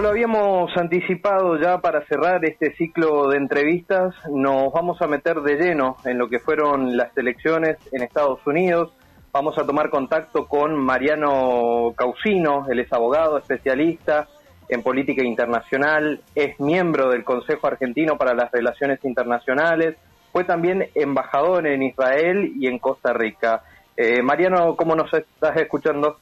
como lo habíamos anticipado ya para cerrar este ciclo de entrevistas, nos vamos a meter de lleno en lo que fueron las elecciones en Estados Unidos. Vamos a tomar contacto con Mariano Causino, él es abogado, especialista en política internacional, es miembro del Consejo Argentino para las Relaciones Internacionales, fue también embajador en Israel y en Costa Rica. Eh, Mariano, ¿cómo nos estás escuchando?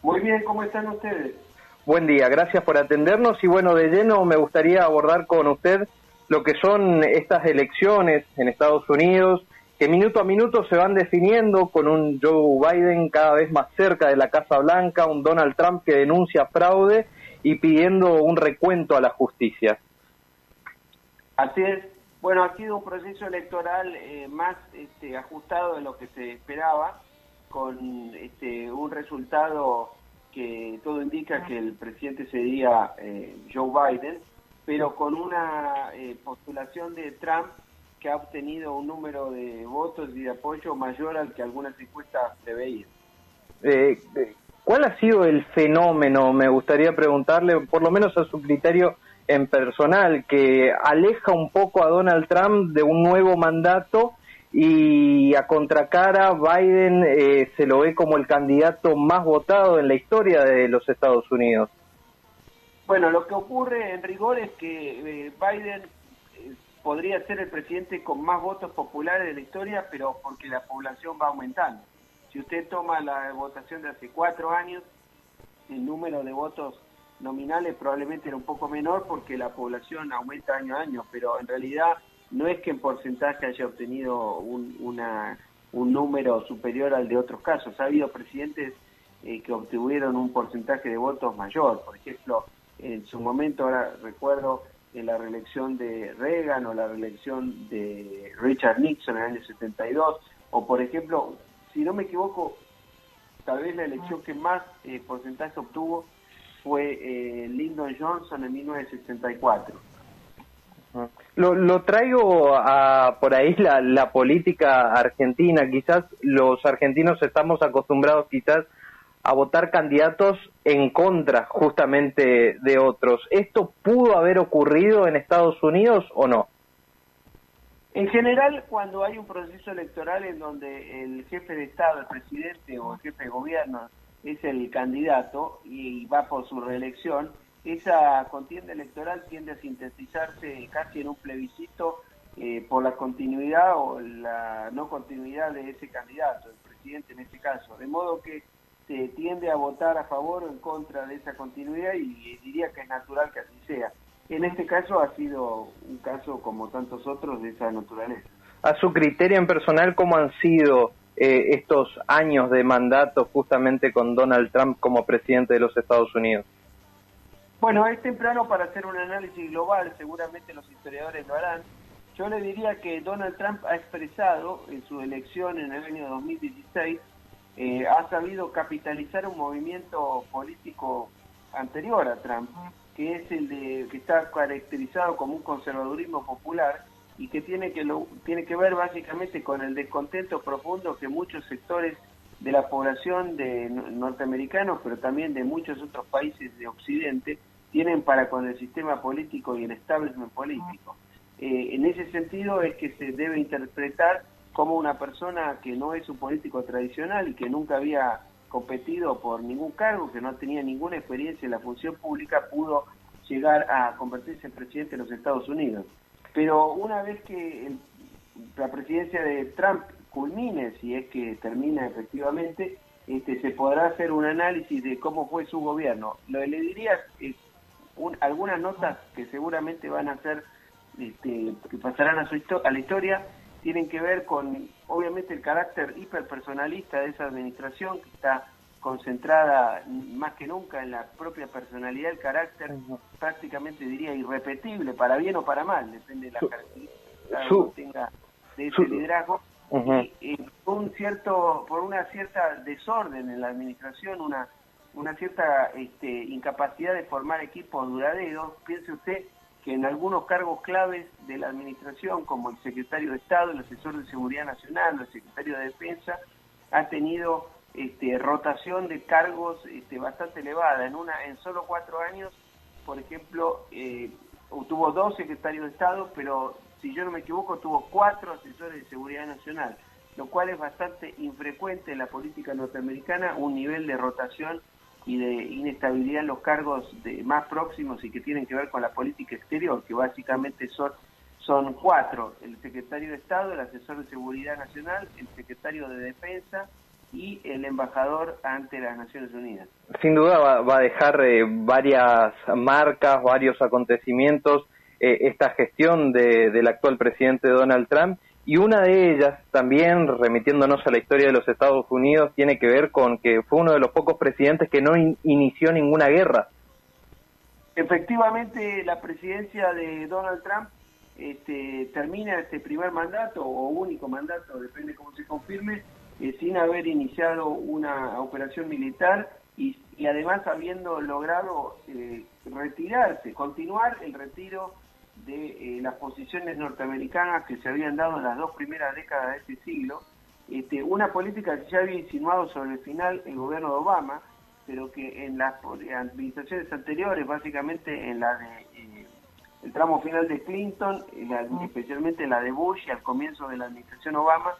Muy bien, ¿cómo están ustedes? Buen día, gracias por atendernos y bueno, de lleno me gustaría abordar con usted lo que son estas elecciones en Estados Unidos, que minuto a minuto se van definiendo con un Joe Biden cada vez más cerca de la Casa Blanca, un Donald Trump que denuncia fraude y pidiendo un recuento a la justicia. Así es. Bueno, ha sido un proceso electoral eh, más este, ajustado de lo que se esperaba, con este, un resultado que todo indica que el presidente sería eh, Joe Biden, pero con una eh, postulación de Trump que ha obtenido un número de votos y de apoyo mayor al que algunas encuestas preveían. Eh, ¿Cuál ha sido el fenómeno, me gustaría preguntarle, por lo menos a su criterio en personal, que aleja un poco a Donald Trump de un nuevo mandato y a contracara Biden eh, se lo ve como el candidato más votado en la historia de los Estados Unidos. Bueno, lo que ocurre en rigor es que eh, Biden eh, podría ser el presidente con más votos populares de la historia, pero porque la población va aumentando. Si usted toma la votación de hace cuatro años, el número de votos nominales probablemente era un poco menor porque la población aumenta año a año, pero en realidad no es que en porcentaje haya obtenido un, una, un número superior al de otros casos. Ha habido presidentes eh, que obtuvieron un porcentaje de votos mayor. Por ejemplo, en su momento, ahora recuerdo en la reelección de Reagan o la reelección de Richard Nixon en el año 72, o por ejemplo, si no me equivoco, tal vez la elección que más eh, porcentaje obtuvo fue eh, Lyndon Johnson en 1964. Lo, lo traigo a por ahí la, la política argentina. Quizás los argentinos estamos acostumbrados quizás a votar candidatos en contra justamente de otros. ¿Esto pudo haber ocurrido en Estados Unidos o no? En general, cuando hay un proceso electoral en donde el jefe de Estado, el presidente o el jefe de gobierno es el candidato y va por su reelección, esa contienda electoral tiende a sintetizarse casi en un plebiscito eh, por la continuidad o la no continuidad de ese candidato, el presidente en este caso. De modo que se tiende a votar a favor o en contra de esa continuidad y diría que es natural que así sea. En este caso ha sido un caso como tantos otros de esa naturaleza. A su criterio en personal, ¿cómo han sido eh, estos años de mandato justamente con Donald Trump como presidente de los Estados Unidos? Bueno, es temprano para hacer un análisis global, seguramente los historiadores lo harán. Yo le diría que Donald Trump ha expresado en su elección en el año 2016, eh, ha sabido capitalizar un movimiento político anterior a Trump, que es el de que está caracterizado como un conservadurismo popular y que tiene que lo, tiene que ver básicamente con el descontento profundo que muchos sectores de la población de norteamericanos, pero también de muchos otros países de Occidente, tienen para con el sistema político y el establishment político. Eh, en ese sentido es que se debe interpretar como una persona que no es un político tradicional y que nunca había competido por ningún cargo, que no tenía ninguna experiencia en la función pública, pudo llegar a convertirse en presidente de los Estados Unidos. Pero una vez que la presidencia de Trump culmine, si es que termina efectivamente, este, se podrá hacer un análisis de cómo fue su gobierno. Lo que le diría es algunas notas que seguramente van a ser, este, que pasarán a, su a la historia, tienen que ver con, obviamente, el carácter hiperpersonalista de esa administración que está concentrada más que nunca en la propia personalidad, el carácter prácticamente diría irrepetible, para bien o para mal, depende de la característica que tenga de ese liderazgo. y, un cierto, por una cierta desorden en la administración, una una cierta este, incapacidad de formar equipos duraderos. Piense usted que en algunos cargos claves de la administración, como el secretario de Estado, el asesor de Seguridad Nacional, el secretario de Defensa, ha tenido este, rotación de cargos este, bastante elevada. En una, en solo cuatro años, por ejemplo, eh, tuvo dos secretarios de Estado, pero si yo no me equivoco, tuvo cuatro asesores de Seguridad Nacional, lo cual es bastante infrecuente en la política norteamericana, un nivel de rotación y de inestabilidad en los cargos de más próximos y que tienen que ver con la política exterior, que básicamente son, son cuatro, el secretario de Estado, el asesor de Seguridad Nacional, el secretario de Defensa y el embajador ante las Naciones Unidas. Sin duda va, a dejar eh, varias marcas, varios acontecimientos eh, esta gestión de, del actual presidente Donald Trump y una de ellas, también remitiéndonos a la historia de los Estados Unidos, tiene que ver con que fue uno de los pocos presidentes que no inició ninguna guerra. Efectivamente, la presidencia de Donald Trump este, termina este primer mandato o único mandato, depende cómo se confirme, eh, sin haber iniciado una operación militar y, además habiendo logrado eh, retirarse, continuar el retiro de eh, las posiciones norteamericanas que se habían dado en las dos primeras décadas de este siglo, este, una política que ya había insinuado sobre el final el gobierno de Obama, pero que en las administraciones anteriores, básicamente en la de eh, el tramo final de Clinton, especialmente la de Bush y al comienzo de la administración Obama,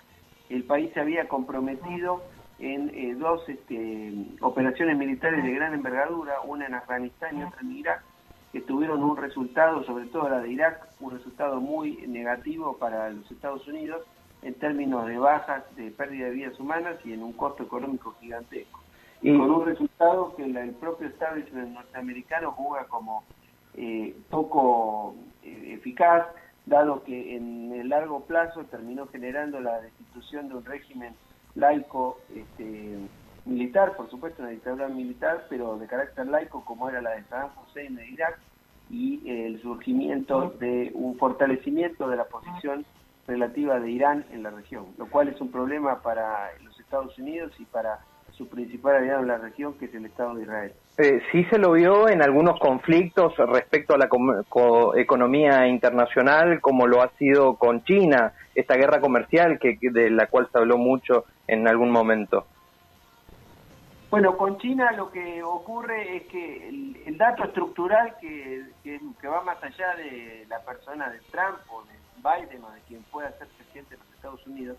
el país se había comprometido en eh, dos este, operaciones militares de gran envergadura, una en Afganistán y otra en Irak, que tuvieron un resultado, sobre todo la de Irak, un resultado muy negativo para los Estados Unidos en términos de bajas, de pérdida de vidas humanas y en un costo económico gigantesco. Y con un resultado que el propio establishment norteamericano juega como eh, poco eh, eficaz, dado que en el largo plazo terminó generando la destitución de un régimen laico este, militar, por supuesto, una dictadura militar, pero de carácter laico como era la de Saddam Hussein de Irak, y el surgimiento de un fortalecimiento de la posición relativa de Irán en la región, lo cual es un problema para los Estados Unidos y para su principal aliado en la región, que es el Estado de Israel. Eh, sí se lo vio en algunos conflictos respecto a la economía internacional, como lo ha sido con China, esta guerra comercial que, de la cual se habló mucho en algún momento. Bueno, con China lo que ocurre es que el, dato estructural que, que, va más allá de la persona de Trump o de Biden o de quien pueda ser presidente de los Estados Unidos,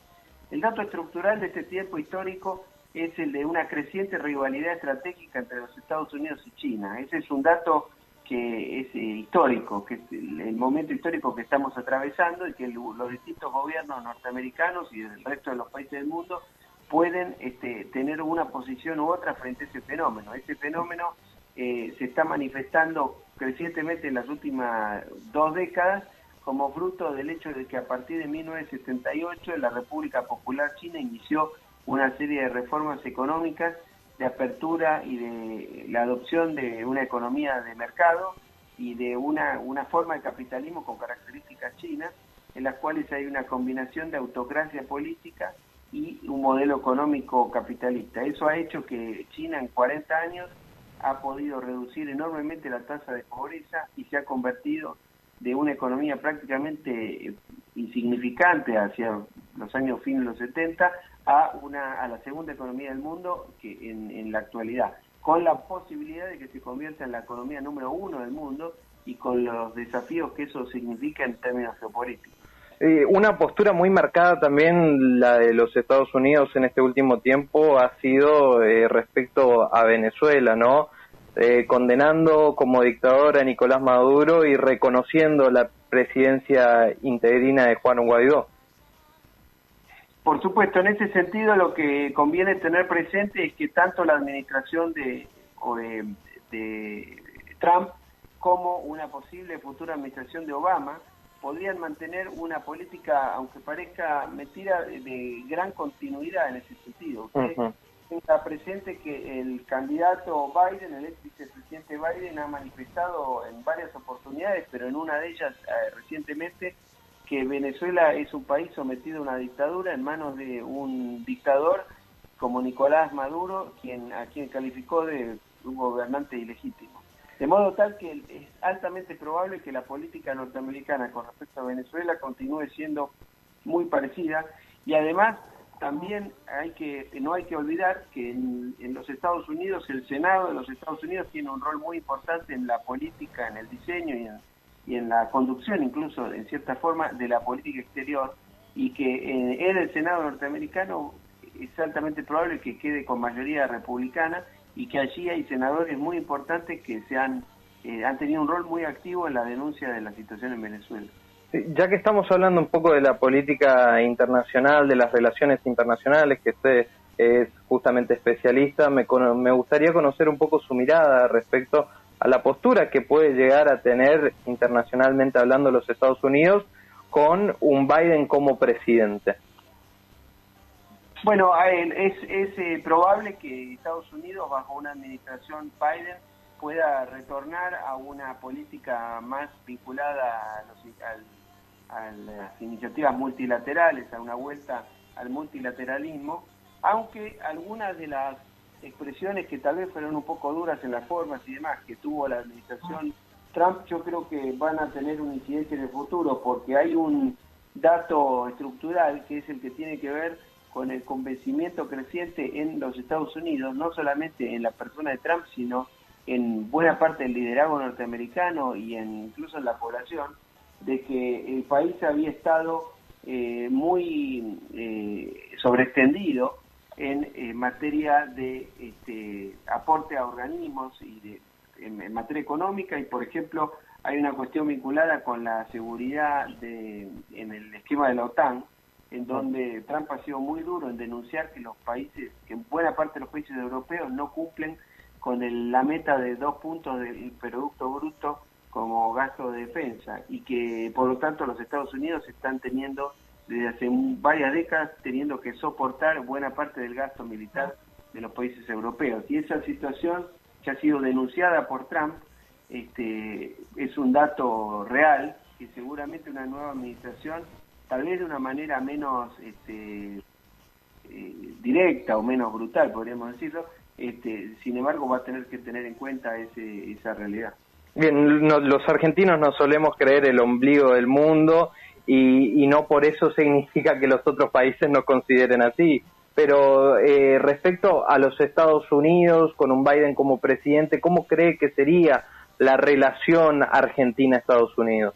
el dato estructural de este tiempo histórico es el de una creciente rivalidad estratégica entre los Estados Unidos y China. Ese es un dato que es eh, histórico, que es el, momento histórico que estamos atravesando y que los distintos gobiernos norteamericanos y del resto de los países del mundo pueden este, tener una posición u otra frente a ese fenómeno. Ese fenómeno eh, se está manifestando crecientemente en las últimas dos décadas como fruto del hecho de que a partir de 1978 la República Popular China inició una serie de reformas económicas de apertura y de la adopción de una economía de mercado y de una, una forma de capitalismo con características chinas, en las cuales hay una combinación de autocracia política y un modelo económico capitalista. Eso ha hecho que China en 40 años ha podido reducir enormemente la tasa de pobreza y se ha convertido de una economía prácticamente insignificante hacia los años fines de los 70 a una a la segunda economía del mundo que en, en la actualidad con la posibilidad de que se convierta en la economía número uno del mundo y con los desafíos que eso significa en términos geopolíticos. Eh, una postura muy marcada también la de los Estados Unidos en este último tiempo ha sido eh, respecto a Venezuela, ¿no? Eh, condenando como dictador a Nicolás Maduro y reconociendo la presidencia interina de Juan Guaidó. Por supuesto, en ese sentido lo que conviene tener presente es que tanto la administración de, de Trump como una posible futura administración de Obama podrían mantener una política, aunque parezca mentira, de gran continuidad en ese sentido. Usted tenga presente que el candidato Biden, el ex vicepresidente Biden, ha manifestado en varias oportunidades, pero en una de ellas eh, recientemente, que Venezuela es un país sometido a una dictadura en manos de un dictador como Nicolás Maduro, quien a quien calificó de un gobernante ilegítimo. De modo tal que es altamente probable que la política norteamericana con respecto a Venezuela continúe siendo muy parecida. Y además también hay que no hay que olvidar que en, los Estados Unidos el Senado de los Estados Unidos tiene un rol muy importante en la política, en el diseño y en, y en la conducción incluso en cierta forma de la política exterior. Y que en el Senado norteamericano es altamente probable que quede con mayoría republicana y que allí hay senadores muy importantes que se han, eh, han tenido un rol muy activo en la denuncia de la situación en Venezuela. Ya que estamos hablando un poco de la política internacional, de las relaciones internacionales, que usted es justamente especialista, me, me gustaría conocer un poco su mirada respecto a la postura que puede llegar a tener internacionalmente hablando los Estados Unidos con un Biden como presidente. Bueno, es, es eh, probable que Estados Unidos, bajo una administración Biden, pueda retornar a una política más vinculada a, las iniciativas multilaterales, a una vuelta al multilateralismo, aunque algunas de las expresiones que tal vez fueron un poco duras en las formas y demás que tuvo la administración Trump, yo creo que van a tener un incidente en el futuro, porque hay un dato estructural que es el que tiene que ver con el convencimiento creciente en los Estados Unidos, no solamente en la persona de Trump, sino en buena parte del liderazgo norteamericano y en, incluso en la población, de que el país había estado eh, muy eh, sobreextendido en eh, materia de este, aporte a organismos y de, en, materia económica. Y, por ejemplo, hay una cuestión vinculada con la seguridad de, en el esquema de la OTAN, en donde Trump ha sido muy duro en denunciar que los países, que buena parte de los países europeos no cumplen con la meta de dos puntos del Producto Bruto como gasto de defensa y que por lo tanto los Estados Unidos están teniendo desde hace varias décadas teniendo que soportar buena parte del gasto militar de los países europeos. Y esa situación que ha sido denunciada por Trump este, es un dato real que seguramente una nueva administración tal vez de una manera menos este, eh, directa o menos brutal, podríamos decirlo, este, sin embargo va a tener que tener en cuenta ese, esa realidad. Bien, los argentinos no solemos creer el ombligo del mundo y, no por eso significa que los otros países no consideren así. Pero eh, respecto a los Estados Unidos, con un Biden como presidente, ¿cómo cree que sería la relación Argentina-Estados Unidos?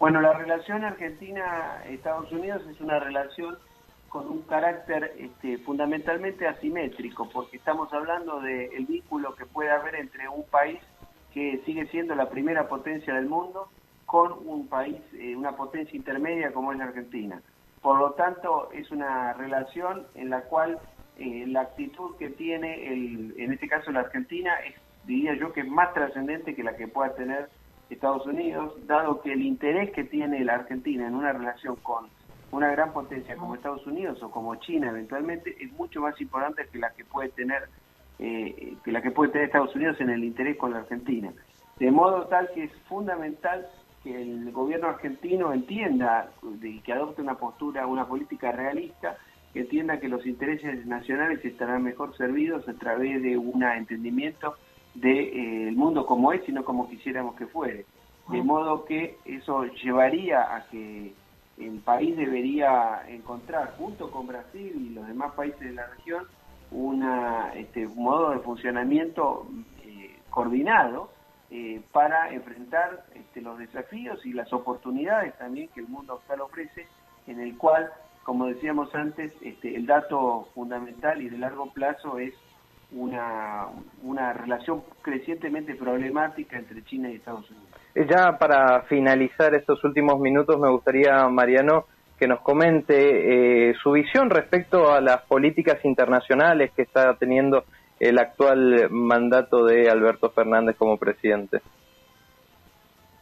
Bueno, la relación Argentina-Estados Unidos es una relación con un carácter este, fundamentalmente asimétrico, porque estamos hablando del vínculo que puede haber entre un país que sigue siendo la primera potencia del mundo con un país, eh, una potencia intermedia como es la Argentina. Por lo tanto, es una relación en la cual eh, la actitud que tiene, el, en este caso la Argentina, es, diría yo que es más trascendente que la que pueda tener Estados Unidos, dado que el interés que tiene la Argentina en una relación con una gran potencia como Estados Unidos o como China eventualmente es mucho más importante que la que puede tener eh, que la que puede tener Estados Unidos en el interés con la Argentina. De modo tal que es fundamental que el gobierno argentino entienda y que adopte una postura, una política realista, que entienda que los intereses nacionales estarán mejor servidos a través de un entendimiento del eh, mundo como es, sino como quisiéramos que fuere. De modo que eso llevaría a que el país debería encontrar, junto con Brasil y los demás países de la región, una, este, un modo de funcionamiento eh, coordinado eh, para enfrentar este, los desafíos y las oportunidades también que el mundo actual ofrece, en el cual, como decíamos antes, este, el dato fundamental y de largo plazo es una, una relación crecientemente problemática entre China y Estados Unidos. Eh, ya para finalizar estos últimos minutos me gustaría, Mariano, que nos comente eh, su visión respecto a las políticas internacionales que está teniendo el actual mandato de Alberto Fernández como presidente.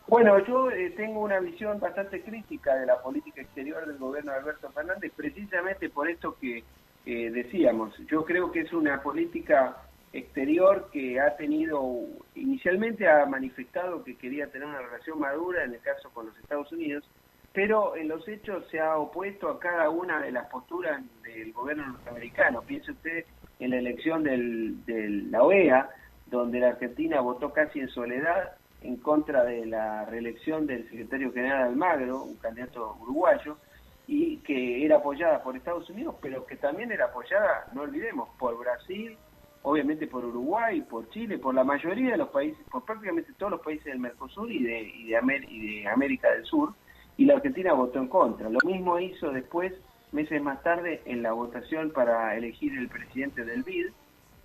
Bueno, yo eh, tengo una visión bastante crítica de la política exterior del gobierno de Alberto Fernández, precisamente por esto que decíamos. Yo creo que es una política exterior que ha tenido, inicialmente ha manifestado que quería tener una relación madura, en el caso con los Estados Unidos, pero en los hechos se ha opuesto a cada una de las posturas del gobierno norteamericano. Piense usted en la elección de la OEA, donde la Argentina votó casi en soledad en contra de la reelección del secretario general Almagro, un candidato uruguayo, y que era apoyada por Estados Unidos, pero que también era apoyada, no olvidemos, por Brasil, obviamente por Uruguay, por Chile, por la mayoría de los países, por prácticamente todos los países del Mercosur y de, y de, y de América del Sur, y la Argentina votó en contra. Lo mismo hizo después, meses más tarde, en la votación para elegir el presidente del BID,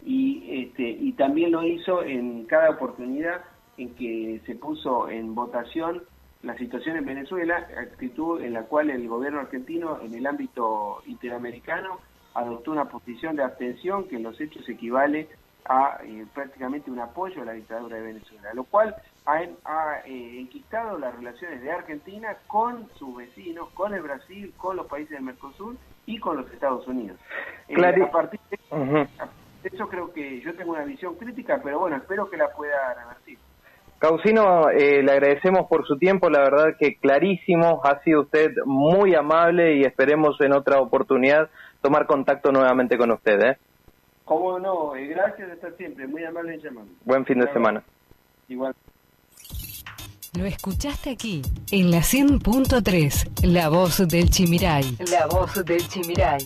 y, este, y también lo hizo en cada oportunidad en que se puso en votación la situación en Venezuela, actitud en la cual el gobierno argentino en el ámbito interamericano adoptó una posición de abstención que en los hechos equivale a eh, prácticamente un apoyo a la dictadura de Venezuela, lo cual ha, ha eh, enquistado las relaciones de Argentina con sus vecinos, con el Brasil, con los países del Mercosur y con los Estados Unidos. Eh, a partir de eso creo que yo tengo una visión crítica, pero bueno, espero que la pueda revertir. Causino, eh, le agradecemos por su tiempo, la verdad que clarísimo, ha sido usted muy amable y esperemos en otra oportunidad tomar contacto nuevamente con usted. ¿eh? Cómo no, y gracias de estar siempre, muy amable en llamando. Buen fin de semana. Igual. Lo escuchaste aquí, en la 100.3, La Voz del Chimiray. La Voz del Chimiray.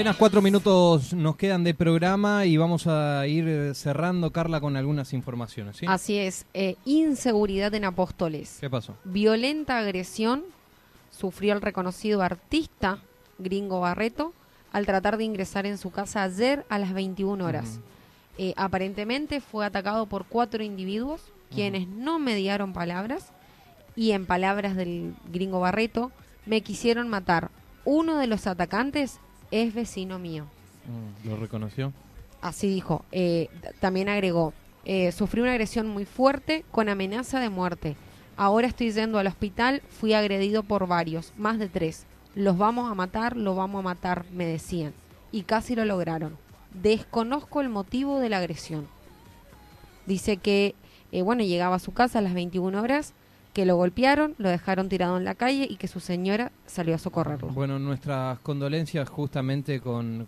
Apenas cuatro minutos nos quedan de programa y vamos a ir eh, cerrando, Carla, con algunas informaciones. ¿sí? Así es. Eh, inseguridad en Apóstoles. ¿Qué pasó? Violenta agresión sufrió el reconocido artista gringo Barreto al tratar de ingresar en su casa ayer a las 21 horas. Eh, aparentemente fue atacado por cuatro individuos quienes no mediaron palabras y en palabras del gringo Barreto me quisieron matar. Uno de los atacantes es vecino mío. Mm, ¿Lo reconoció? Así dijo. Eh, también agregó, eh, sufrí una agresión muy fuerte con amenaza de muerte. Ahora estoy yendo al hospital, fui agredido por varios, más de tres. Los vamos a matar, lo vamos a matar, me decían. Y casi lo lograron. Desconozco el motivo de la agresión. Dice que, eh, bueno, llegaba a su casa a las 21 horas que lo golpearon, lo dejaron tirado en la calle y que su señora salió a socorrerlo. Bueno, nuestras condolencias justamente con,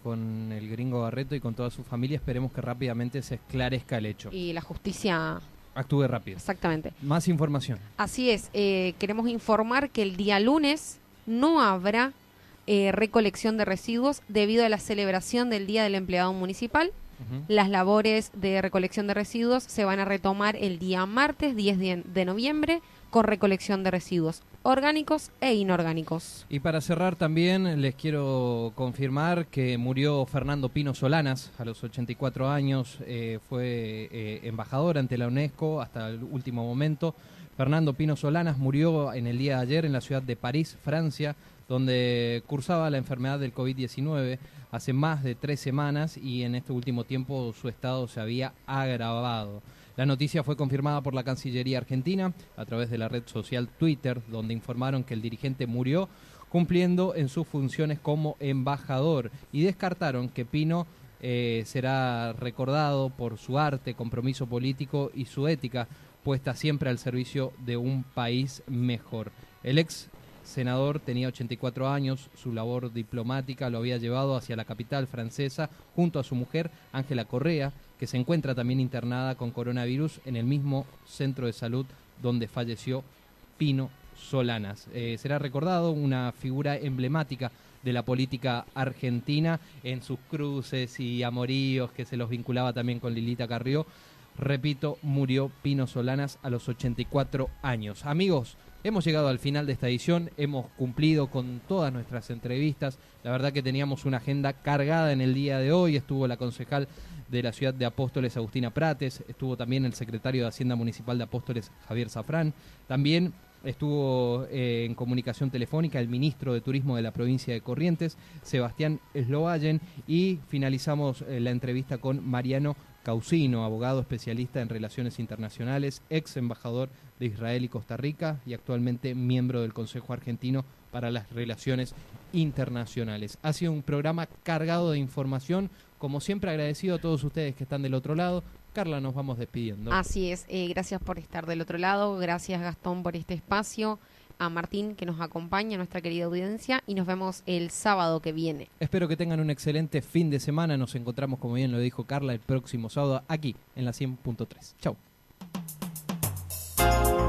el gringo Barreto y con toda su familia. Esperemos que rápidamente se esclarezca el hecho. Y la justicia actúe rápido. Exactamente. Más información. Así es. Eh, queremos informar que el día lunes no habrá eh, recolección de residuos debido a la celebración del Día del Empleado Municipal. Las labores de recolección de residuos se van a retomar el día martes 10 de noviembre con recolección de residuos orgánicos e inorgánicos. Y para cerrar también les quiero confirmar que murió Fernando Pino Solanas a los 84 años, eh, fue eh, embajador ante la UNESCO hasta el último momento. Fernando Pino Solanas murió en el día de ayer en la ciudad de París, Francia, donde cursaba la enfermedad del COVID-19 hace más de tres semanas y en este último tiempo su estado se había agravado. La noticia fue confirmada por la Cancillería Argentina a través de la red social Twitter, donde informaron que el dirigente murió cumpliendo en sus funciones como embajador y descartaron que Pino eh, será recordado por su arte, compromiso político y su ética puesta siempre al servicio de un país mejor. El ex senador tenía 84 años, su labor diplomática lo había llevado hacia la capital francesa junto a su mujer Ángela Correa, que se encuentra también internada con coronavirus en el mismo centro de salud donde falleció Pino Solanas. Eh, será recordado una figura emblemática de la política argentina en sus cruces y amoríos que se los vinculaba también con Lilita Carrió. Repito, murió Pino Solanas a los 84 años. Amigos, Hemos llegado al final de esta edición, hemos cumplido con todas nuestras entrevistas. La verdad que teníamos una agenda cargada en el día de hoy. Estuvo la concejal de la ciudad de Apóstoles, Agustina Prates. Estuvo también el secretario de Hacienda Municipal de Apóstoles, Javier Zafrán. También estuvo eh, en comunicación telefónica el ministro de Turismo de la provincia de Corrientes, Sebastián Slovallen, y finalizamos eh, la entrevista con Mariano Causino, abogado especialista en relaciones internacionales, ex embajador de Israel y Costa Rica y actualmente miembro del Consejo Argentino para las Relaciones Internacionales. Ha sido un programa cargado de información, como siempre agradecido a todos ustedes que están del otro lado. Carla, nos vamos despidiendo. Así es, eh, gracias por estar del otro lado, gracias Gastón por este espacio, a Martín que nos acompaña, nuestra querida audiencia, y nos vemos el sábado que viene. Espero que tengan un excelente fin de semana, nos encontramos, como bien lo dijo Carla, el próximo sábado aquí en la 100.3. Chau.